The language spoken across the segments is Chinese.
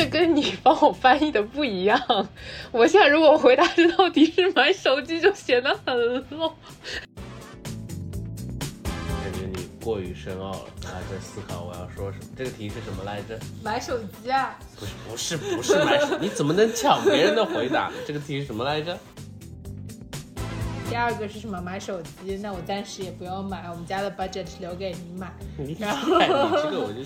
对跟你帮我翻译的不一样。我现在如果回答这道题是买手机，就显得很 low。感觉你过于深奥了，还在思考我要说什么。这个题是什么来着？买手机啊？不是不是不是买手，你怎么能抢别人的回答呢？这个题是什么来着？第二个是什么？买手机？那我暂时也不用买，我们家的 budget 留给你买。你然后你这个我就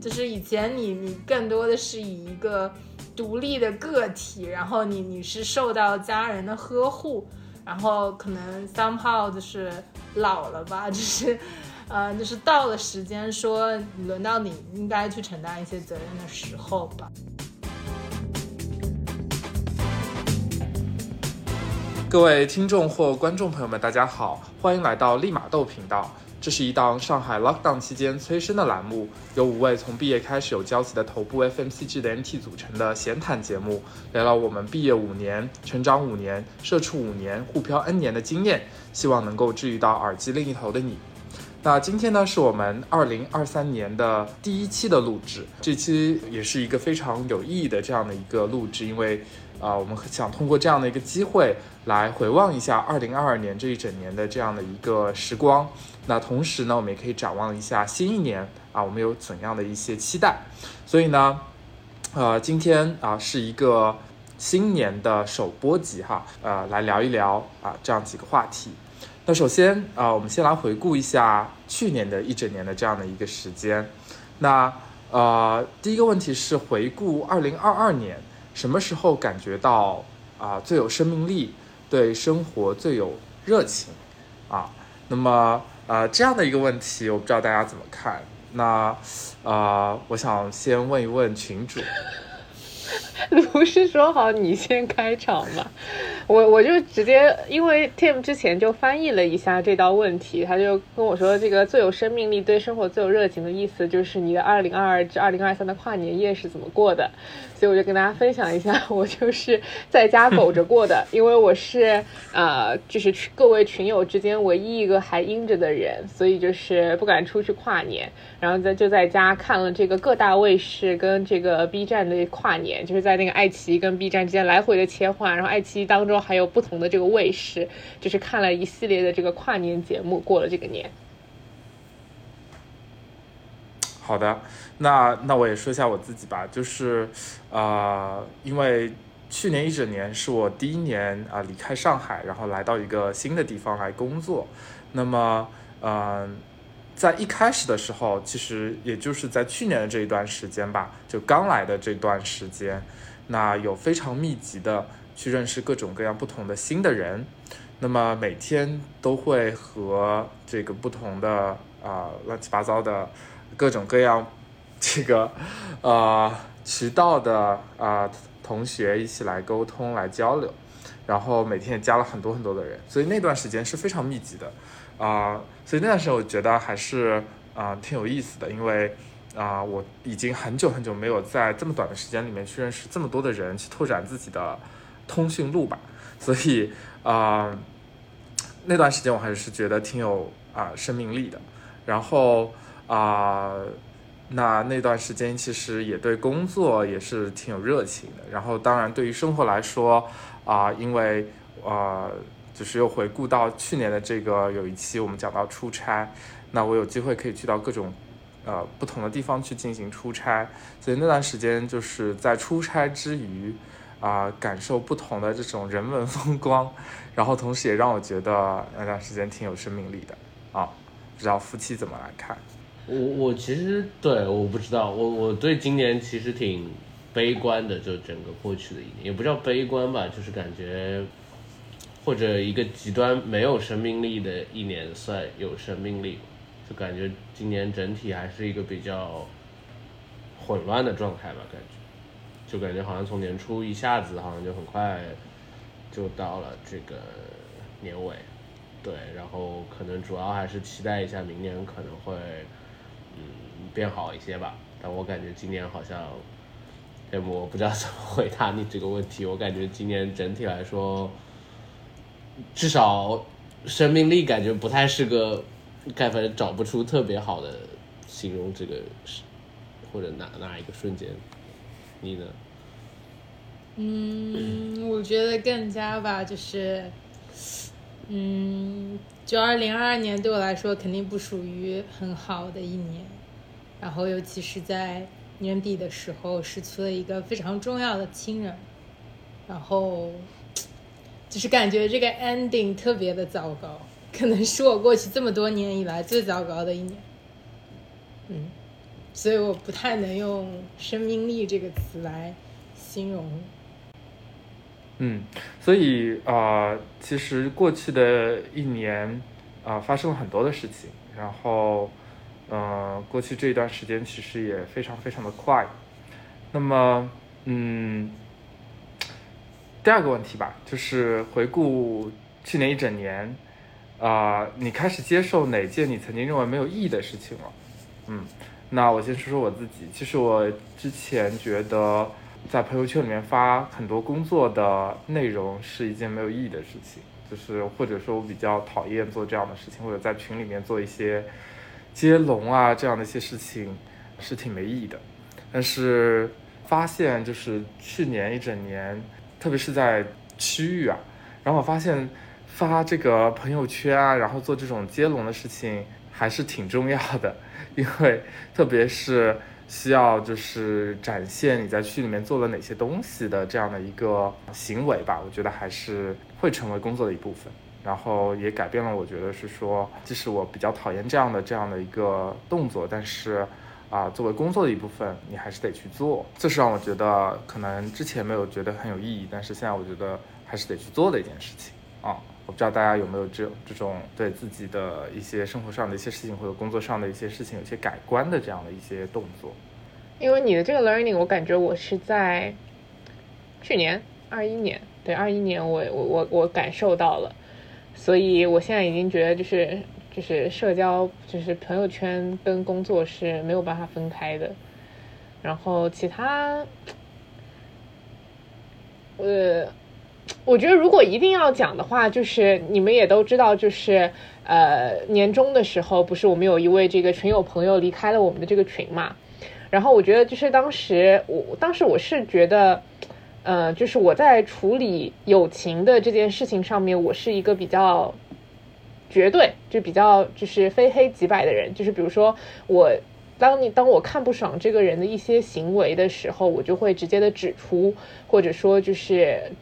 就是以前你你更多的是以一个独立的个体，然后你你是受到家人的呵护，然后可能 somehow 就是老了吧，就是呃就是到了时间说轮到你应该去承担一些责任的时候吧。各位听众或观众朋友们，大家好，欢迎来到立马豆频道。这是一档上海 lockdown 期间催生的栏目，由五位从毕业开始有交集的头部 FMCG 的 NT 组成的闲谈节目，聊聊我们毕业五年、成长五年、社畜五年、互漂 N 年的经验，希望能够治愈到耳机另一头的你。那今天呢，是我们二零二三年的第一期的录制，这期也是一个非常有意义的这样的一个录制，因为啊、我们想通过这样的一个机会来回望一下二零二二年这一整年的这样的一个时光。那同时呢，我们也可以展望一下新一年啊，我们有怎样的一些期待。所以呢，呃，今天啊是一个新年的首播集哈，呃，来聊一聊啊这样几个话题。那首先啊、我们先来回顾一下去年的一整年的这样的一个时间。那呃，第一个问题是回顾二零二二年，什么时候感觉到啊、最有生命力，对生活最有热情啊？那么呃这样的一个问题，我不知道大家怎么看。那呃，我想先问一问群主，卢是说好你先开场吗，我我就直接，因为 Tim 之前就翻译了一下这道问题，他就跟我说，这个最有生命力、对生活最有热情的意思，就是你的二零二二至二零二三的跨年夜是怎么过的。所以我就跟大家分享一下，我就是在家苟着过的，因为我是呃，就是群各位群友之间唯一一个还阴着的人，所以就是不敢出去跨年，然后在就在家看了这个各大卫视跟这个 B 站的跨年，就是在在那个爱奇艺跟 B 站之间来回的切换，然后爱奇艺当中还有不同的这个卫视，就是看了一系列的这个跨年节目，过了这个年。好的，那那我也说一下我自己吧，就是，呃，因为去年一整年是我第一年啊、离开上海，然后来到一个新的地方来工作，那么，嗯、在一开始的时候，其实也就是在去年的这一段时间吧，就刚来的这段时间，那有非常密集的去认识各种各样不同的新的人，那么每天都会和这个不同的啊、乱七八糟的各种各样这个呃渠道的啊、同学一起来沟通来交流，然后每天也加了很多很多的人，所以那段时间是非常密集的啊、所以那段时间我觉得还是啊、挺有意思的，因为。啊、我已经很久很久没有在这么短的时间里面去认识这么多的人，去拓展自己的通讯录吧。所以啊、那段时间我还是觉得挺有啊、生命力的。然后啊、那那段时间其实也对工作也是挺有热情的。然后当然对于生活来说啊、因为呃就是又回顾到去年的这个有一期我们讲到出差，那我有机会可以去到各种呃不同的地方去进行出差，所以那段时间就是在出差之余。啊、感受不同的这种人文风光，然后同时也让我觉得那段时间挺有生命力的啊。不知道夫妻怎么来看？我我其实对我不知道，我我对今年其实挺悲观的，就整个过去的一年，也不叫悲观吧，就是感觉或者一个极端没有生命力的一年算有生命力，就感觉今年整体还是一个比较混乱的状态吧，感觉就感觉好像从年初一下子好像就很快就到了这个年尾，对，然后可能主要还是期待一下明年可能会嗯变好一些吧，但我感觉今年好像，哎，我不知道怎么回答你这个问题，我感觉今年整体来说，至少生命力感觉不太是个，感反正找不出特别好的形容这个是或者哪哪一个瞬间？你呢？嗯，我觉得更加吧，就是，嗯，就二零二二年对我来说肯定不属于很好的一年，然后尤其是在年底的时候失去了一个非常重要的亲人，然后就是感觉这个 ending 特别的糟糕，可能是我过去这么多年以来 最糟糕的一年。嗯，所以我不太能用生命力这个词来形容。嗯，所以啊、其实过去的一年啊、发生了很多的事情，然后，呃，过去这一段时间其实也非常非常的快。那么，嗯，第二个问题吧，就是回顾去年一整年，啊、你开始接受哪件你曾经认为没有意义的事情了？嗯，那我先说说我自己。其实我之前觉得在朋友圈里面发很多工作的内容是一件没有意义的事情，就是或者说我比较讨厌做这样的事情，或者在群里面做一些接龙啊这样的一些事情是挺没意义的。但是发现就是去年一整年，特别是在区域啊，然后我发现发这个朋友圈啊，然后做这种接龙的事情还是挺重要的，因为特别是需要就是展现你在区里面做了哪些东西的这样的一个行为吧，我觉得还是会成为工作的一部分。然后也改变了，我觉得是说，即使我比较讨厌这样的这样的一个动作，但是啊、作为工作的一部分，你还是得去做。这是让我觉得可能之前没有觉得很有意义，但是现在我觉得还是得去做的一件事情啊。我不知道大家有没有这这种对自己的一些生活上的一些事情或者工作上的一些事情有些改观的这样的一些动作。因为你的这个 learning，我感觉我是在去年二一年，对二一年我我我我感受到了，所以我现在已经觉得就是就是社交就是朋友圈跟工作是没有办法分开的，然后其他，呃，我觉得如果一定要讲的话，就是你们也都知道，就是呃年终的时候，不是我们有一位这个群友朋友离开了我们的这个群嘛，然后我觉得就是当时我当时我是觉得，呃，就是我在处理友情的这件事情上面，我是一个比较绝对，就比较就是非黑即白的人，就是比如说我。当你当我看不爽这个人的一些行为的时候，我就会直接的指出，或者说就是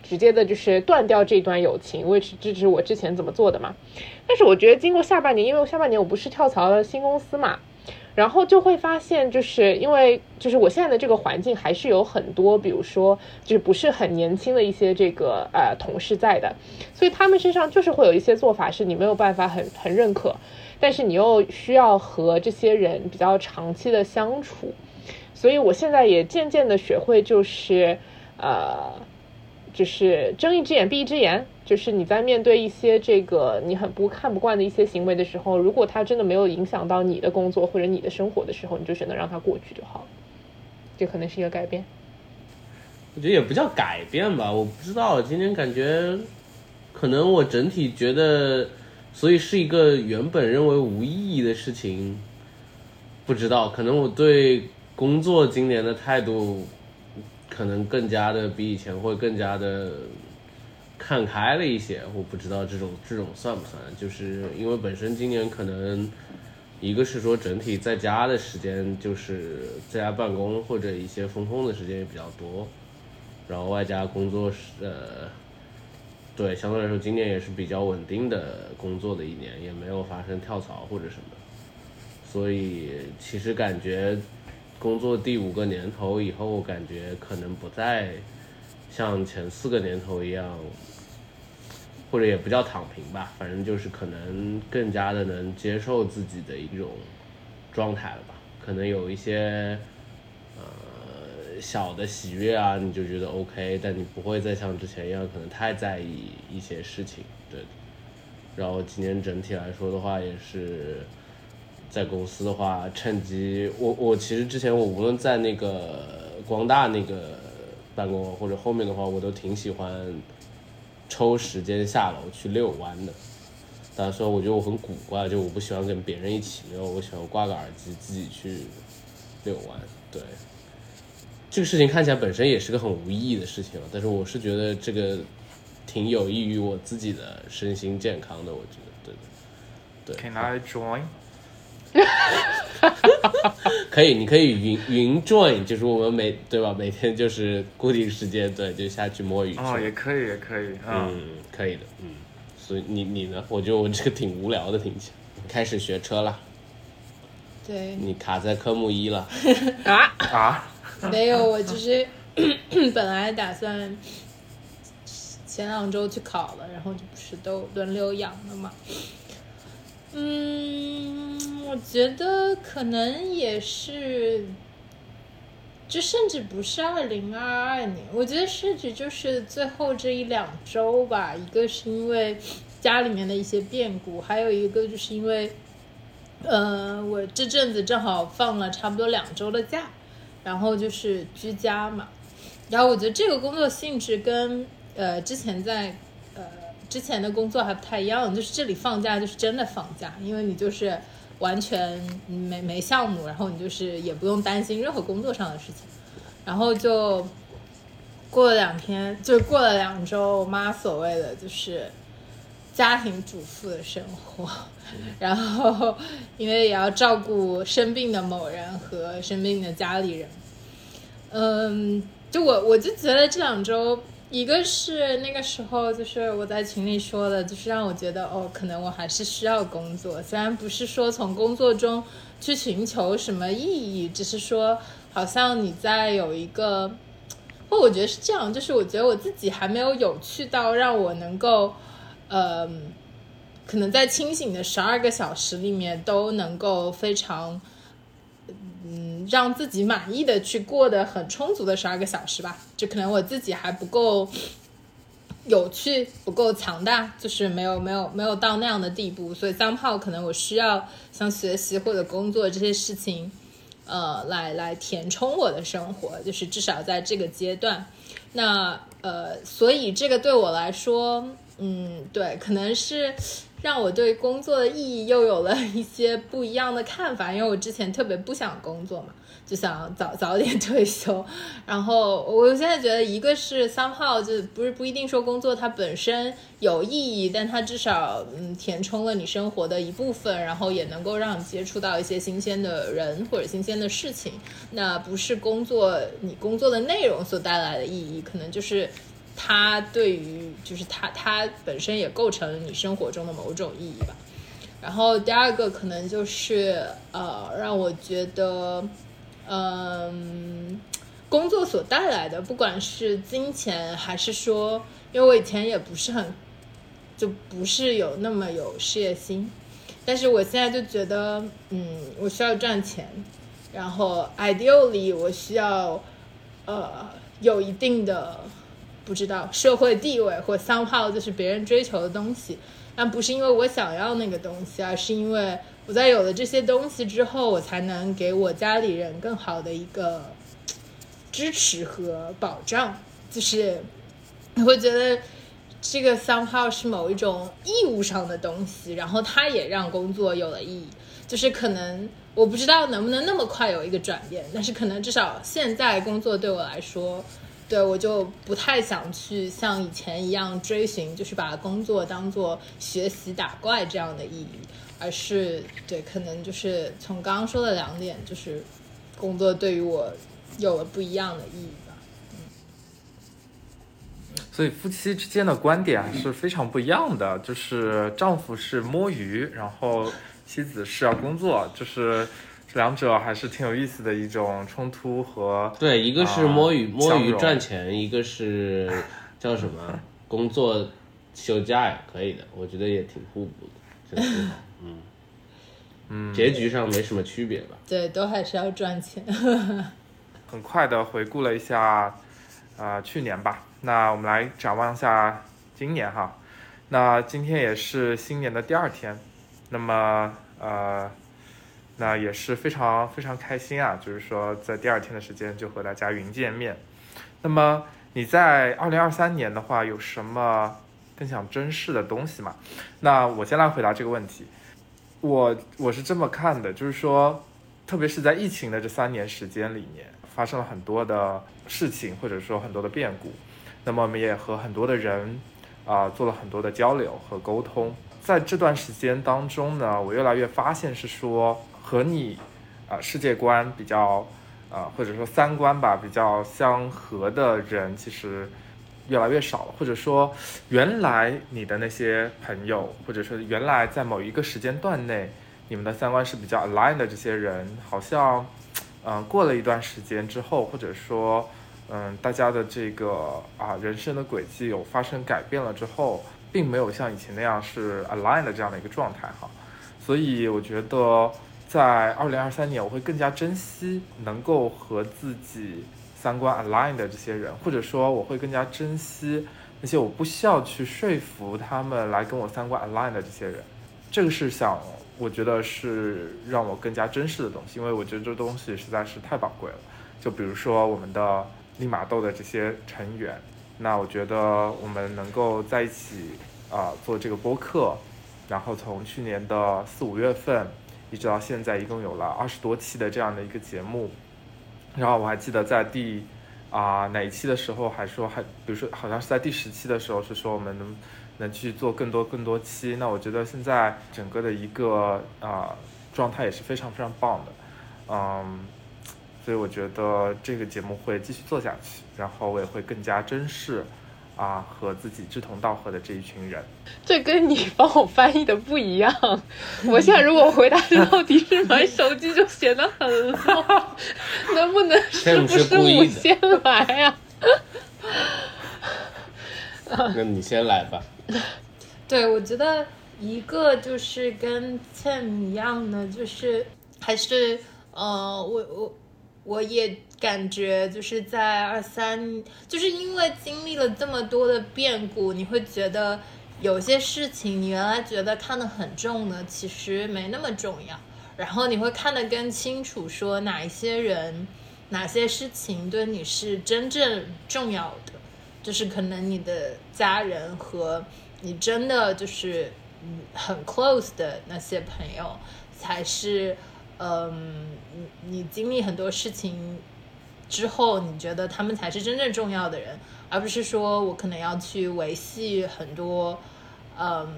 直接的就是断掉这段友情，维持支持我之前怎么做的嘛。但是我觉得经过下半年，因为我下半年我不是跳槽了新公司嘛，然后就会发现，就是因为就是我现在的这个环境还是有很多，比如说就是不是很年轻的一些这个呃同事在的，所以他们身上就是会有一些做法是你没有办法很很认可，但是你又需要和这些人比较长期的相处，所以我现在也渐渐的学会就是呃。就是睁一只眼闭一只眼，就是你在面对一些这个你很不看不惯的一些行为的时候，如果它真的没有影响到你的工作或者你的生活的时候，你就选择让它过去就好了。这可能是一个改变。我觉得也不叫改变吧，我不知道。今天感觉，可能我整体觉得，所以是一个原本认为无意义的事情。不知道，可能我对工作今年的态度，可能更加的比以前会更加的看开了一些。我不知道这种这种算不算，就是因为本身今年可能。一个是说整体在家的时间，就是在家办公或者一些风控的时间也比较多，然后外加工作是呃，对，相对来说今年也是比较稳定的工作的一年，也没有发生跳槽或者什么，所以其实感觉工作第五个年头以后，感觉可能不再像前四个年头一样。或者也不叫躺平吧，反正就是可能更加的能接受自己的一种状态了吧。可能有一些呃小的喜悦啊，你就觉得 OK，但你不会再像之前一样可能太在意一些事情，对。然后今年整体来说的话，也是在公司的话，趁机我我其实之前我无论在那个光大那个办公或者后面的话，我都挺喜欢。抽时间下楼去遛弯的，但是说我觉得我很古怪，就我不喜欢跟别人一起遛，我喜欢挂个耳机自己去遛弯，对。这个事情看起来本身也是个很无意义的事情，但是我是觉得这个挺有益于我自己的身心健康的，我觉得，对对。Can I join？可以，你可以云云 join，就是我们每对吧？每天就是固定时间，对，就下去摸鱼。哦，也可以，也可以，嗯，嗯，可以的，嗯。所以你你呢？我觉得我这个挺无聊的，听起来。开始学车了，对，你卡在科目一了。啊，啊，没有，我就是 本来打算前两周去考了，然后就不是都轮流养了嘛。嗯，我觉得可能也是，就甚至不是二零二二年，我觉得甚至就是最后这一两周吧。一个是因为家里面的一些变故，还有一个就是因为，呃，我这阵子正好放了差不多两周的假，然后就是居家嘛。然后我觉得这个工作性质跟呃之前在之前的工作还不太一样，就是这里放假就是真的放假，因为你就是完全没没项目，然后你就是也不用担心任何工作上的事情，然后就过了两天，就过了两周，我妈所谓的就是家庭主妇的生活，然后因为也要照顾生病的某人和生病的家里人，嗯，就我我就觉得这两周，一个是那个时候就是我在群里说的，就是让我觉得哦，可能我还是需要工作，虽然不是说从工作中去寻求什么意义，只是说好像你在有一个，或我觉得是这样，就是我觉得我自己还没有有趣到让我能够，呃，可能在清醒的十二个小时里面都能够非常。嗯，让自己满意的去过得很充足的十二个小时吧，就可能我自己还不够有趣，不够强大，就是没有没有没有到那样的地步，所以 somehow 可能我需要像学习或者工作这些事情，呃，来来填充我的生活，就是至少在这个阶段，那呃，所以这个对我来说，嗯，对，可能是。让我对工作的意义又有了一些不一样的看法，因为我之前特别不想工作嘛，就想早早点退休。然后我现在觉得，一个是 somehow 就不是不一定说工作它本身有意义，但它至少嗯填充了你生活的一部分，然后也能够让你接触到一些新鲜的人或者新鲜的事情。那不是工作你工作的内容所带来的意义，可能就是。它对于就是它它本身也构成了你生活中的某种意义吧。然后第二个可能就是呃，让我觉得，嗯，工作所带来的，不管是金钱还是说，因为我以前也不是很，就不是有那么有事业心，但是我现在就觉得，嗯，我需要赚钱，然后 ideally 我需要，呃，有一定的。不知道社会地位或 somehow 就是别人追求的东西，但不是因为我想要那个东西，而是因为我在有了这些东西之后，我才能给我家里人更好的一个支持和保障。就是你会觉得这个 somehow 是某一种义务上的东西，然后它也让工作有了意义。就是可能我不知道能不能那么快有一个转变，但是可能至少现在工作对我来说。对，我就不太想去像以前一样追寻，就是把工作当做学习打怪这样的意义，而是对，可能就是从刚刚说的两点，就是工作对于我有了不一样的意义吧。嗯所以夫妻之间的观点是非常不一样的，就是丈夫是摸鱼，然后妻子是要工作，就是。两者还是挺有意思的一种冲突和对，一个是摸鱼、啊摸鱼赚钱，一个是 叫什么工作休假也可以的，我觉得也挺互补的，真的挺好。嗯嗯，结局上没什么区别吧？对，都还是要赚钱。很快的回顾了一下，呃，去年吧。那我们来展望一下今年哈。那今天也是新年的第二天，那么呃，那也是非常非常开心啊，就是说在第二天的时间就和大家云见面。那么你在二零二三年的话，有什么更想珍视的东西吗？那我先来回答这个问题。我我是这么看的，就是说，特别是在疫情的这三年时间里面，发生了很多的事情，或者说很多的变故。那么我们也和很多的人啊、做了很多的交流和沟通。在这段时间当中呢，我越来越发现是说和你啊、世界观比较啊、或者说三观吧比较相合的人，其实越来越少了，或者说原来你的那些朋友，或者说原来在某一个时间段内，你们的三观是比较 align 的这些人，好像，嗯、过了一段时间之后，或者说，嗯，大家的这个啊人生的轨迹有发生改变了之后，并没有像以前那样是 align 的这样的一个状态哈，所以我觉得在二零二三年，我会更加珍惜能够和自己三观 align 的这些人，或者说我会更加珍惜那些我不需要去说服他们来跟我三观 align 的这些人。这个是想，我觉得是让我更加珍视的东西，因为我觉得这东西实在是太宝贵了。就比如说我们的利玛窦的这些成员，那我觉得我们能够在一起啊、做这个播客，然后从去年的四五月份一直到现在，一共有了二十多期的这样的一个节目。然后我还记得在第啊、哪一期的时候还说还，比如说好像是在第十期的时候是说我们能能去做更多更多期。那我觉得现在整个的一个啊、状态也是非常非常棒的，嗯，所以我觉得这个节目会继续做下去，然后我也会更加珍视啊和自己志同道合的这一群人。这跟你帮我翻译的不一样。我现在如果回答这道题是买手机，就显得很 low。能不能是不是我先来呀、那你先来吧。对，我觉得一个就是跟 Tim 一样的，就是还是呃，我我我也感觉就是在二三，就是因为经历了这么多的变故，你会觉得有些事情你原来觉得看得很重的，其实没那么重要，然后你会看得更清楚，说哪一些人、哪些事情对你是真正重要的。就是可能你的家人和你真的就是嗯很 close 的那些朋友，才是嗯你你经历很多事情之后，你觉得他们才是真正重要的人，而不是说我可能要去维系很多嗯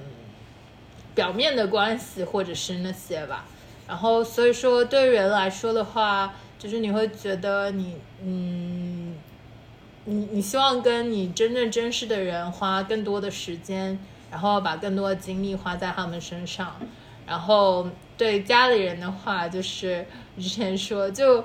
表面的关系或者是那些吧。然后所以说对人来说的话，就是你会觉得你嗯。你你希望跟你真正珍视的人花更多的时间，然后把更多的精力花在他们身上。然后对家里人的话，就是之前说，就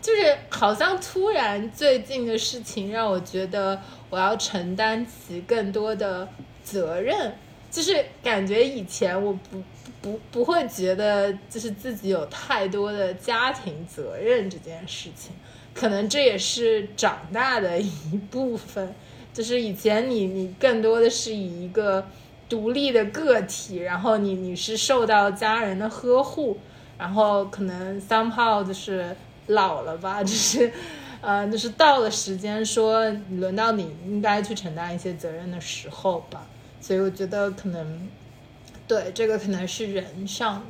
就是好像突然最近的事情让我觉得我要承担起更多的责任，就是感觉以前我不不不会觉得就是自己有太多的家庭责任这件事情。可能这也是长大的一部分，就是以前你你更多的是以一个独立的个体，然后你你是受到家人的呵护，然后可能 somehow 就是老了吧，就是呃就是到了时间说轮到你应该去承担一些责任的时候吧，所以我觉得可能对这个可能是人上面，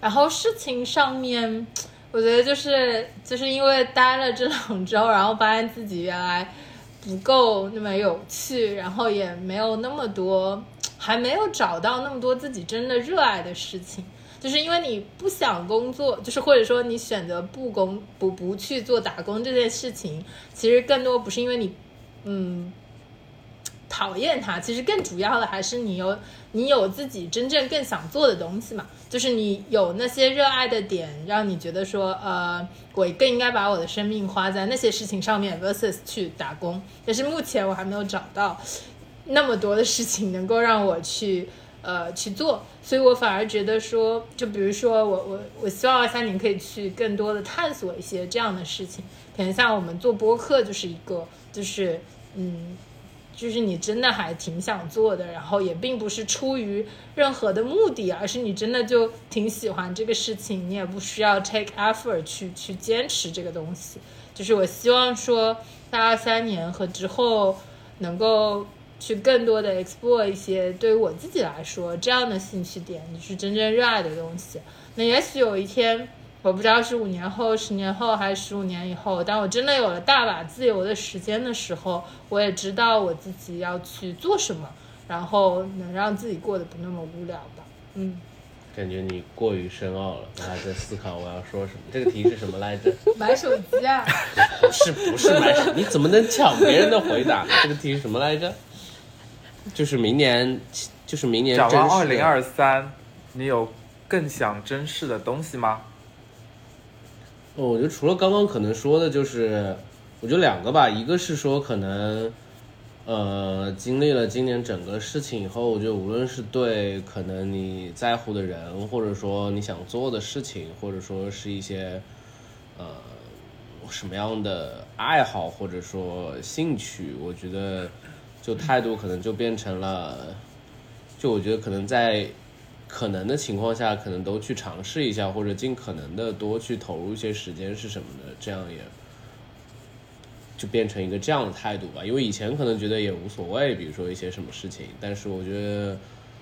然后事情上面。我觉得就是就是因为待了这两周，然后发现自己原来不够那么有趣，然后也没有那么多，还没有找到那么多自己真的热爱的事情。就是因为你不想工作，就是或者说你选择不工不不去做打工这件事情，其实更多不是因为你嗯讨厌它，其实更主要的还是你有你有自己真正更想做的东西嘛。就是你有那些热爱的点，让你觉得说，呃，我更应该把我的生命花在那些事情上面，versus 去打工。但是目前我还没有找到那么多的事情能够让我去呃去做，所以我反而觉得说，就比如说我我我希望二三年可以去更多的探索一些这样的事情，可能像我们做播客就是一个，就是嗯。就是你真的还挺想做的，然后也并不是出于任何的目的，而是你真的就挺喜欢这个事情，你也不需要 take effort 去去坚持这个东西。就是我希望说，在二三年和之后能够去更多的 explore 一些对于我自己来说这样的兴趣点，你是真正热爱的东西。那也许有一天，我不知道是五年后、十年后还是十五年以后，当我真的有了大把自由的时间的时候，我也知道我自己要去做什么，然后能让自己过得不那么无聊吧。嗯，感觉你过于深奥了，我还在思考我要说什么。这个题是什么来着？买手机啊，不 是不是买手，你怎么能抢别人的回答？这个题是什么来着？就是明年，就是明年展望二零二三，你有更想珍视的东西吗？哦，我觉得除了刚刚可能说的，就是我觉得两个吧，一个是说可能，呃，经历了今年整个事情以后，我觉得无论是对可能你在乎的人，或者说你想做的事情，或者说是一些呃什么样的爱好或者说兴趣，我觉得就态度可能就变成了，就我觉得可能在可能的情况下，可能都去尝试一下，或者尽可能的多去投入一些时间是什么的，这样也就变成一个这样的态度吧。因为以前可能觉得也无所谓，比如说一些什么事情，但是我觉得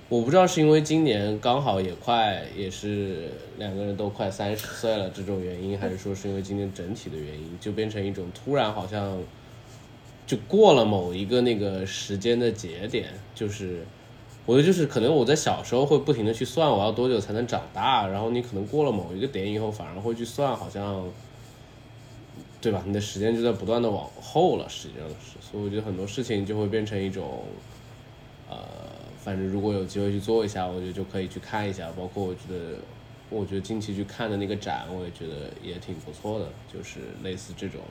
我不知道是因为今年刚好也快也是两个人都快三十岁了这种原因，还是说是因为今年整体的原因，就变成一种突然好像就过了某一个那个时间的节点，就是。我觉得就是可能我在小时候会不停的去算我要多久才能长大，然后你可能过了某一个点以后，反而会去算，好像，对吧？你的时间就在不断的往后了，实际上是，所以我觉得很多事情就会变成一种，呃，反正如果有机会去做一下，我觉得就可以去看一下，包括我觉得，我觉得近期去看的那个展，我也觉得也挺不错的，就是类似这种。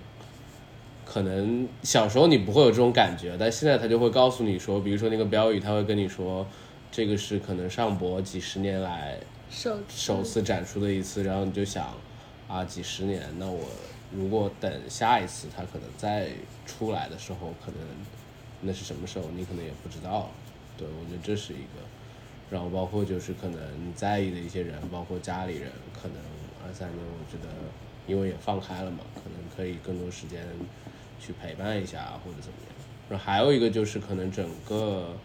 可能小时候你不会有这种感觉，但现在他就会告诉你说，比如说那个标语，他会跟你说，这个是可能上博几十年来首首次展出的一次，然后你就想，啊，几十年，那我如果等下一次他可能再出来的时候，可能那是什么时候，你可能也不知道。对，我觉得这是一个，然后包括就是可能在意的一些人，包括家里人，可能二三年我觉得因为也放开了嘛，可能可以更多时间去陪伴一下或者怎么样。然后还有一个就是可能整个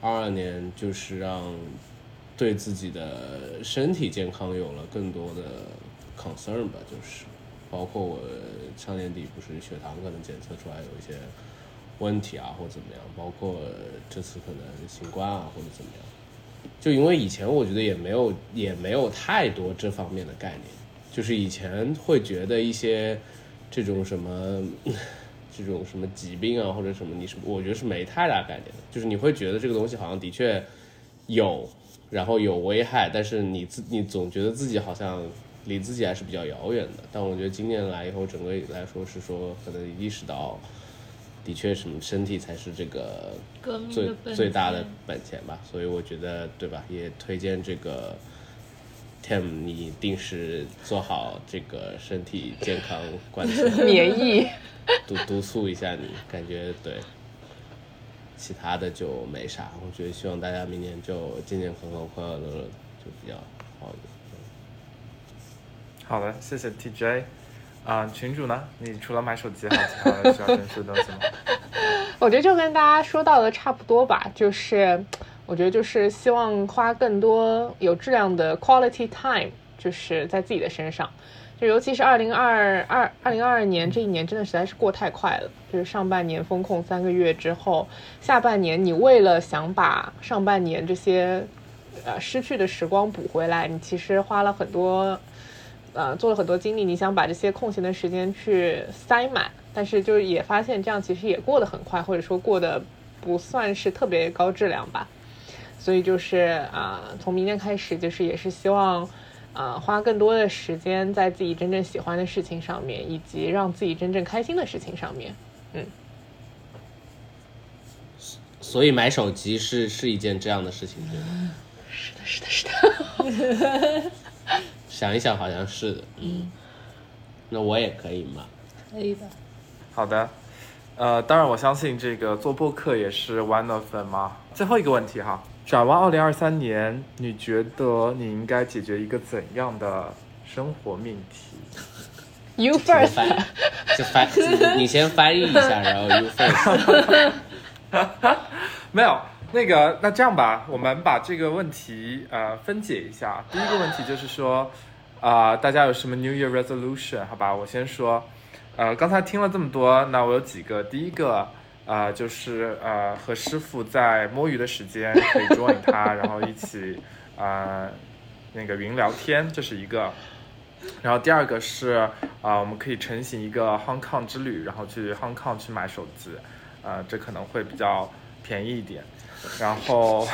二二年就是让对自己的身体健康有了更多的 concern 吧，就是包括我上年底不是血糖可能检测出来有一些问题啊或者怎么样，包括这次可能新冠啊或者怎么样。就因为以前我觉得也没有也没有太多这方面的概念，就是以前会觉得一些这种什么这种什么疾病啊或者什么，你是我觉得是没太大概念的，就是你会觉得这个东西好像的确有，然后有危害，但是你自你总觉得自己好像离自己还是比较遥远的。但我觉得今年来以后，整个来说是说可能意识到，的确什么身体才是这个最最大的本钱吧，所以我觉得对吧，也推荐这个 Tim，你定时做好这个身体健康管理，免疫。督督促一下你，感觉对，其他的就没啥，我觉得希望大家明年就健健康康、快快乐乐的，就比较好一点。好的，谢谢 TJ。啊、群主呢？你除了买手机，还有其他的需要珍惜的东西吗？我觉得就跟大家说到的差不多吧，就是我觉得就是希望花更多有质量的 quality time，就是在自己的身上。就尤其是二零二二二零二二年这一年，真的实在是过太快了。就是上半年风控三个月之后，下半年你为了想把上半年这些呃失去的时光补回来，你其实花了很多呃，做了很多精力，你想把这些空闲的时间去塞满，但是就是也发现这样其实也过得很快，或者说过得不算是特别高质量吧。所以就是啊、从明天开始，就是也是希望啊、花更多的时间在自己真正喜欢的事情上面，以及让自己真正开心的事情上面。嗯所以买手机是是一件这样的事情，对吗？是的，是的，是的。想一想，好像是的。嗯，那我也可以吗。可以的。好的，呃，当然我相信这个做播客也是 one of them 嘛。最后一个问题哈，展望二零二三年，你觉得你应该解决一个怎样的生活命题？You first，翻，就翻，你先翻译一下，然后 you first。没有，那个，那这样吧，我们把这个问题呃分解一下。第一个问题就是说，啊、大家有什么 New Year resolution？好吧，我先说。呃，刚才听了这么多，那我有几个。第一个，呃，就是呃和师傅在摸鱼的时间可以 join 他，然后一起啊、那个云聊天，这是一个。然后第二个是啊、我们可以成行一个 Hong Kong 之旅，然后去 Hong Kong 去买手机，呃，这可能会比较便宜一点。然后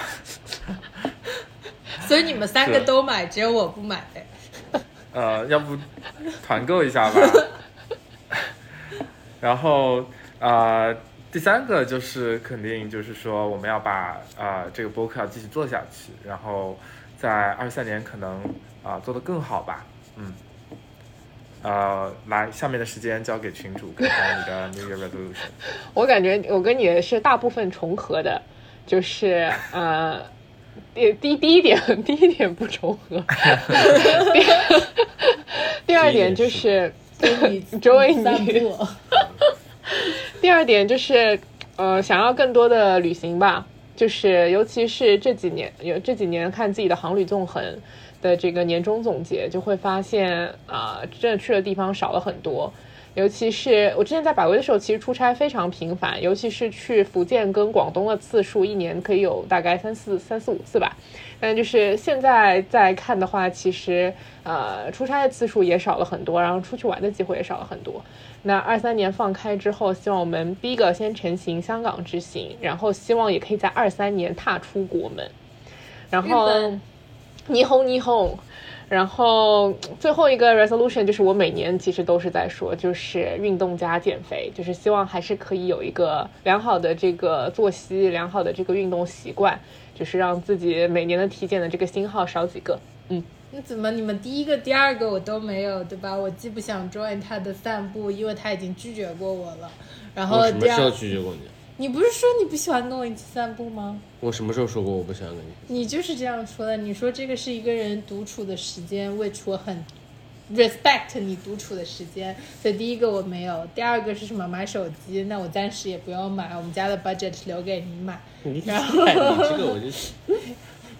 所以你们三个都买，只有我不买呗。呃，要不团购一下吧。然后呃，第三个就是肯定就是说我们要把呃这个播客要继续做下去，然后在二三年可能啊、做得更好吧。嗯。呃，来，下面的时间交给群主，看看你的 New Year Resolution。我感觉我跟你是大部分重合的，就是呃，第第第一点第一点不重合，第 第二点就是周围散你，步，第二点就是呃，想要更多的旅行吧，就是尤其是这几年有这几年看自己的航旅纵横的这个年终总结，就会发现啊、真的去的地方少了很多。尤其是我之前在百威的时候，其实出差非常频繁，尤其是去福建跟广东的次数，一年可以有大概三四三四五次吧。但就是现在再看的话，其实呃出差的次数也少了很多，然后出去玩的机会也少了很多。那二三年放开之后，希望我们第一个先成行香港之行，然后希望也可以在二三年踏出国门，然后霓虹霓虹。然后最后一个 resolution 就是我每年其实都是在说，就是运动加减肥，就是希望还是可以有一个良好的这个作息，良好的这个运动习惯，就是让自己每年的体检的这个星号少几个。嗯，那怎么你们第一个、第二个我都没有，对吧？我既不想 join 他的散步，因为他已经拒绝过我了。然后第我什么时候二，拒绝过你？你不是说你不喜欢跟我一起散步吗？我什么时候说过我不喜欢跟你？你就是这样说的。你说这个是一个人独处的时间，which 我很 respect 你独处的时间。所以第一个我没有，第二个是什么？买手机，那我暂时也不用买，我们家的 budget 留给你买。然后这个我就是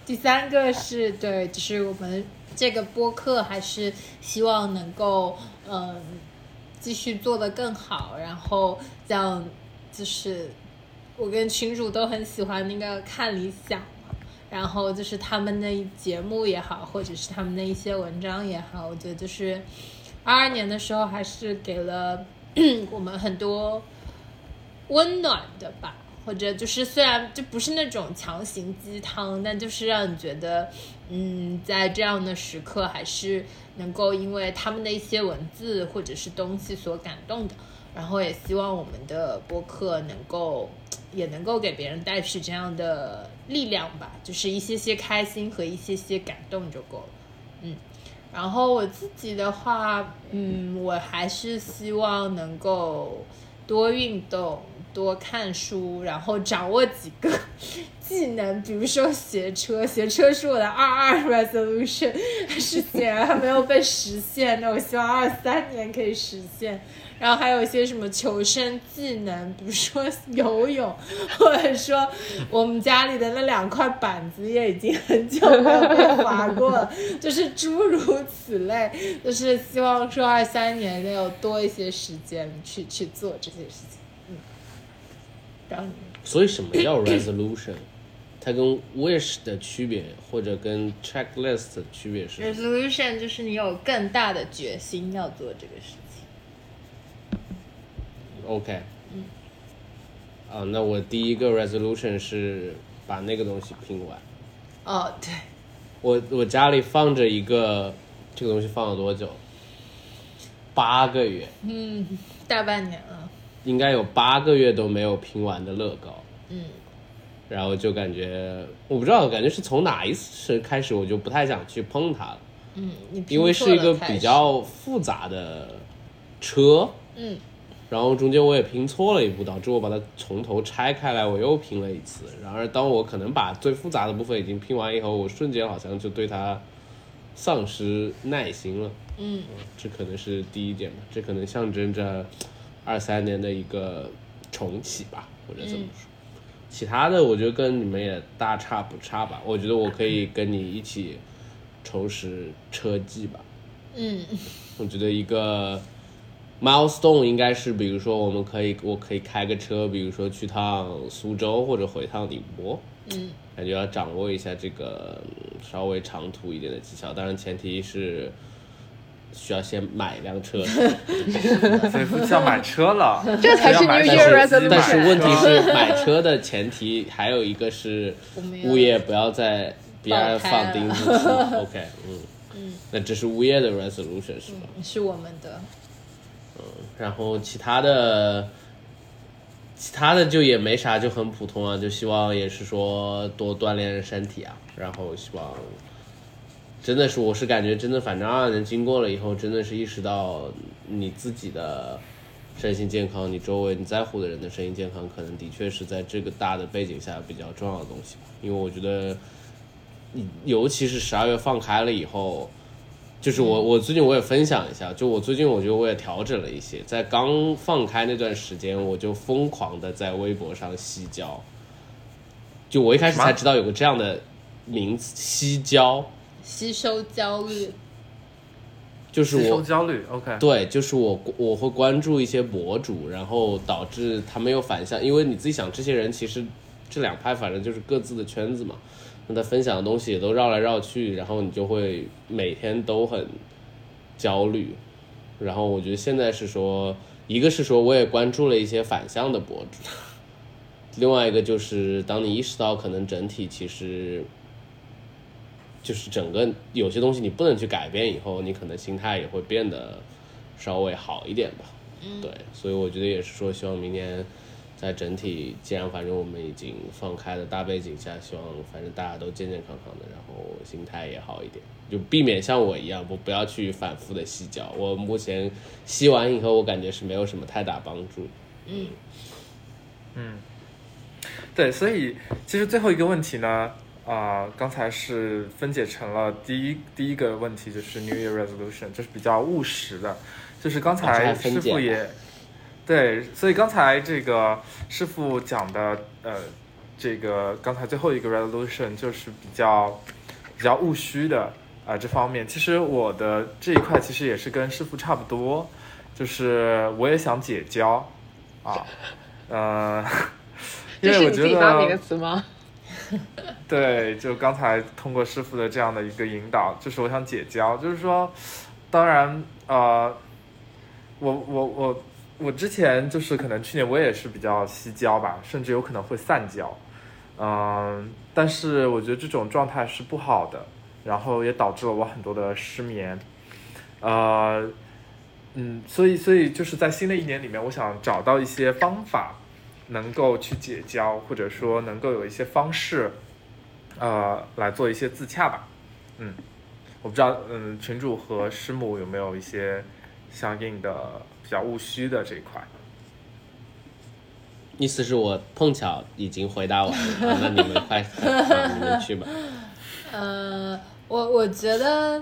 第三个是对，就是我们这个播客还是希望能够嗯继续做得更好，然后这样就是我跟群主都很喜欢那个看理想，然后就是他们的节目也好，或者是他们的一些文章也好，我觉得就是二二年的时候还是给了 我们很多温暖的吧，或者就是虽然就不是那种强行鸡汤，但就是让你觉得，嗯，在这样的时刻还是能够因为他们的一些文字或者是东西所感动的。然后也希望我们的播客能够，也能够给别人带去这样的力量吧，就是一些些开心和一些些感动就够了。嗯，然后我自己的话，嗯，我还是希望能够多运动、多看书，然后掌握几个 技能，比如说学车。学车是我的二二 resolution，是显然还没有被实现。那我希望二三年可以实现。然后还有一些什么求生技能，比如说游泳，或者说我们家里的那两块板子也已经很久没有被划过了，就是诸如此类，就是希望说二三年能有多一些时间去去做这些事情。嗯，然后所以什么叫 resolution？它跟 wish 的区别，或者跟 checklist 的区别是？resolution 就是你有更大的决心要做这个事情。OK，啊，那我第一个 resolution 是把那个东西拼完。哦，对，我我家里放着一个，这个东西放了多久？八个月，嗯，大半年了。应该有八个月都没有拼完的乐高。嗯，然后就感觉我不知道，感觉是从哪一次开始，我就不太想去碰它了，嗯，你因为是一个比较复杂的车。嗯然后中间我也拼错了一步，导致我把它从头拆开来，我又拼了一次。然而，当我可能把最复杂的部分已经拼完以后，我瞬间好像就对它丧失耐心了。嗯这可能是第一点吧，这可能象征着二三年的一个重启吧，或者怎么说。其他的，我觉得跟你们也大差不差吧。我觉得我可以跟你一起重拾车技吧。嗯我觉得一个 milestone 应该是，比如说我们可以，我可以开个车，比如说去趟苏州或者回趟宁波，嗯，感觉要掌握一下这个嗯稍微长途一点的技巧，当然前提是需要先买一辆车，所以夫妻要买车了，这才是 New Year resolution 但是问题是买车的前提还有一个是 物业不要在别人放钉子，OK，嗯，那这是物业的 resolution 是吗？是我们的。嗯然后其他的，其他的就也没啥，就很普通啊，就希望也是说多锻炼身体啊，然后希望，真的是我是感觉真的，反正二二年经过了以后，真的是意识到你自己的身心健康，你周围你在乎的人的身心健康，可能的确是在这个大的背景下比较重要的东西，因为我觉得，尤其是十二月放开了以后。就是我，我最近我也分享一下，就我最近我觉得我也调整了一些，在刚放开那段时间，我就疯狂的在微博上吸胶，就我一开始才知道有个这样的名词，吸胶，吸收焦虑，就是吸收我焦虑，OK，对，就是我我会关注一些博主，然后导致他们又反向，因为你自己想，这些人其实这两派反正就是各自的圈子嘛，那他分享的东西也都绕来绕去，然后你就会每天都很焦虑。然后我觉得现在是说，一个是说我也关注了一些反向的博主，另外一个就是当你意识到可能整体其实就是整个有些东西你不能去改变以后，你可能心态也会变得稍微好一点吧。嗯，对，所以我觉得也是说，希望明年在整体，既然反正我们已经放开的大背景下，希望反正大家都健健康康的，然后心态也好一点，就避免像我一样不不要去反复的洗脚。我目前吸完以后，我感觉是没有什么太大帮助。嗯嗯对，所以其实最后一个问题呢，啊、刚才是分解成了第一第一个问题，就是 New Year Resolution，就是比较务实的，就是刚才师傅也，对，所以刚才这个师傅讲的，呃，这个刚才最后一个 resolution 就是比较比较务虚的啊、这方面，其实我的这一块其实也是跟师傅差不多，就是我也想解胶啊，呃，因为我觉得己发明的词吗？对，就刚才通过师傅的这样的一个引导，就是我想解胶，就是说，当然，呃，我我我我之前就是可能去年我也是比较吸胶吧，甚至有可能会散胶，嗯、但是我觉得这种状态是不好的，然后也导致了我很多的失眠，呃，嗯，所以所以就是在新的一年里面，我想找到一些方法，能够去解胶，或者说能够有一些方式，呃，来做一些自洽吧。嗯，我不知道，嗯，群主和师母有没有一些相应的比较务虚的这一块？意思是我碰巧已经回答完了，啊那你们快，啊你们去吧。呃，我我觉得，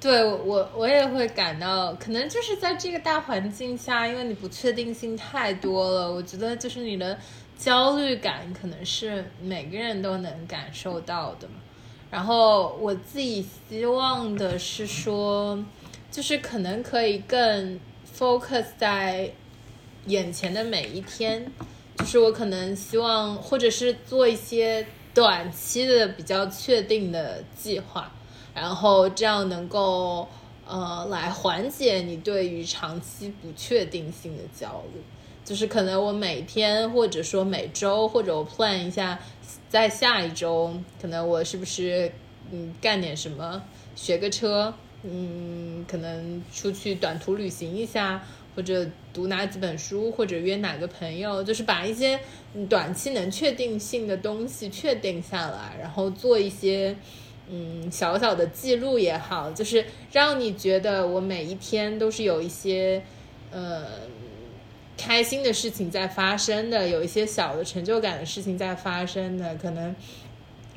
对我我我也会感到，可能就是在这个大环境下，因为你不确定性太多了，我觉得就是你的焦虑感可能是每个人都能感受到的嘛。然后我自己希望的是说，就是可能可以更 focus 在眼前的每一天，就是我可能希望，或者是做一些短期的比较确定的计划，然后这样能够呃来缓解你对于长期不确定性的焦虑。就是可能我每天或者说每周，或者我 plan 一下，在下一周可能我是不是嗯干点什么，学个车，嗯，可能出去短途旅行一下，或者读哪几本书，或者约哪个朋友，就是把一些短期能确定性的东西确定下来，然后做一些嗯小小的记录也好，就是让你觉得我每一天都是有一些呃开心的事情在发生的，有一些小的成就感的事情在发生的，可能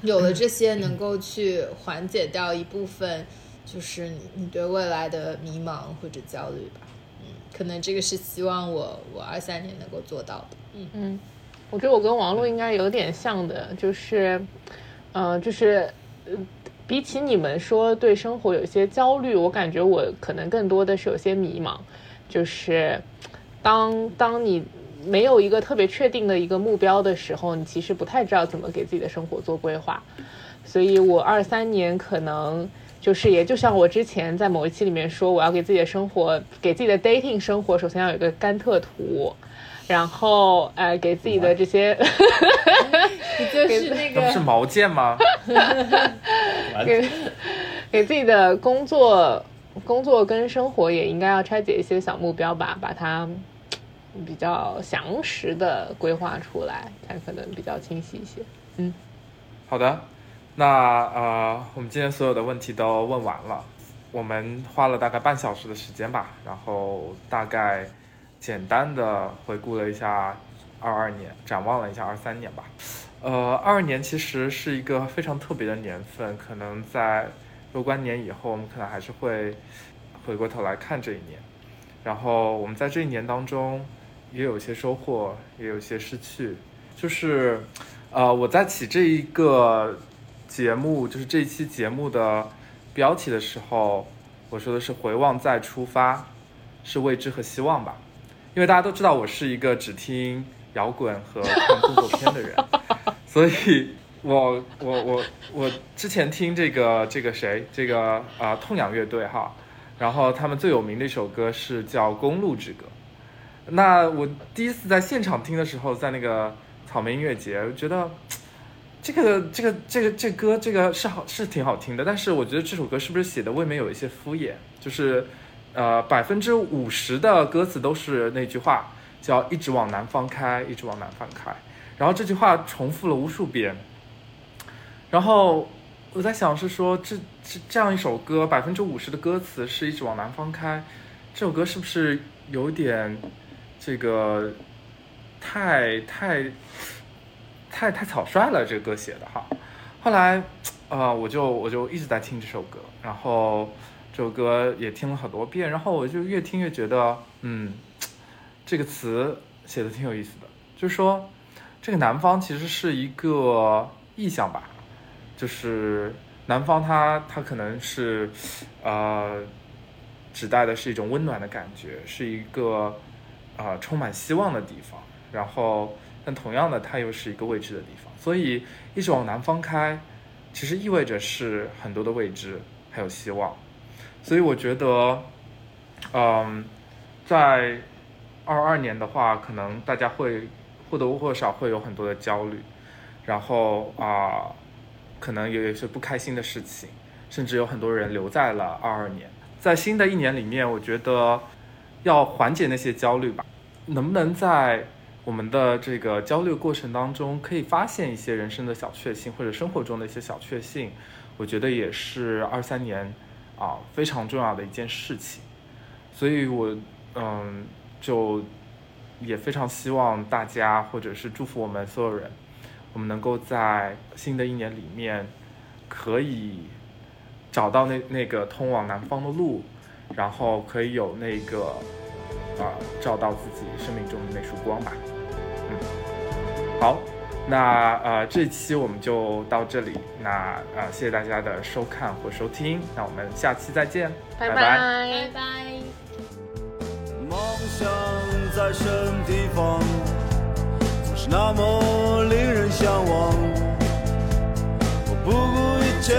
有了这些能够去缓解掉一部分，就是你对未来的迷茫或者焦虑吧。嗯，可能这个是希望我我二三年能够做到的。嗯嗯我觉得我跟王璐应该有点像的，就是，呃，就是，呃比起你们说对生活有些焦虑，我感觉我可能更多的是有些迷茫，就是当当你没有一个特别确定的一个目标的时候，你其实不太知道怎么给自己的生活做规划。所以我二三年可能就是，也就像我之前在某一期里面说，我要给自己的生活，给自己的 dating 生活，首先要有一个甘特图，然后呃，给自己的这些。你就是那那不 是毛剑吗？给给自己的工作、工作跟生活也应该要拆解一些小目标吧，把它比较详实的规划出来，才可能比较清晰一些。嗯好的，那呃，我们今天所有的问题都问完了，我们花了大概半小时的时间吧，然后大概简单的回顾了一下二二年，展望了一下二三年吧。呃，二二年其实是一个非常特别的年份，可能在若干年以后，我们可能还是会回过头来看这一年。然后我们在这一年当中，也有一些收获，也有一些失去。就是，呃，我在起这一个节目，就是这一期节目的标题的时候，我说的是回望再出发，是未知和希望吧。因为大家都知道我是一个只听摇滚和看动作片的人，所以我我我我之前听这个这个谁这个啊、呃痛仰乐队哈，然后他们最有名的一首歌是叫《公路之歌》。那我第一次在现场听的时候，在那个草莓音乐节，我觉得这个这个这个这歌这个是好是挺好听的，但是我觉得这首歌是不是写的未免有一些敷衍？就是呃百分之五十的歌词都是那句话，叫一直往南方开，一直往南方开。然后这句话重复了无数遍，然后我在想是说这这这样一首歌，百分之五十的歌词是一直往南方开，这首歌是不是有点这个太太太太草率了？这个歌写的哈。后来，呃，我就我就一直在听这首歌，然后这首歌也听了很多遍，然后我就越听越觉得，嗯，这个词写的挺有意思的，就是说这个南方其实是一个意象吧，就是南方它它可能是，呃，指代的是一种温暖的感觉，是一个呃充满希望的地方。然后，但同样的，它又是一个未知的地方。所以，一直往南方开，其实意味着是很多的未知，还有希望。所以，我觉得，嗯，在二二年的话，可能大家会或多或少会有很多的焦虑，然后啊、可能也有一些不开心的事情，甚至有很多人留在了二二年。在新的一年里面，我觉得要缓解那些焦虑吧。能不能在我们的这个焦虑过程当中，可以发现一些人生的小确幸，或者生活中的一些小确幸？我觉得也是二三年啊非常重要的一件事情。所以我嗯就也非常希望大家，或者是祝福我们所有人，我们能够在新的一年里面可以找到那那个通往南方的路，然后可以有那个啊、照到自己生命中的那束光吧。嗯，好，那呃这期我们就到这里，那呃谢谢大家的收看或收听，那我们下期再见，拜拜拜拜。梦想在什么地方，总是那么令人向往。我不顾一切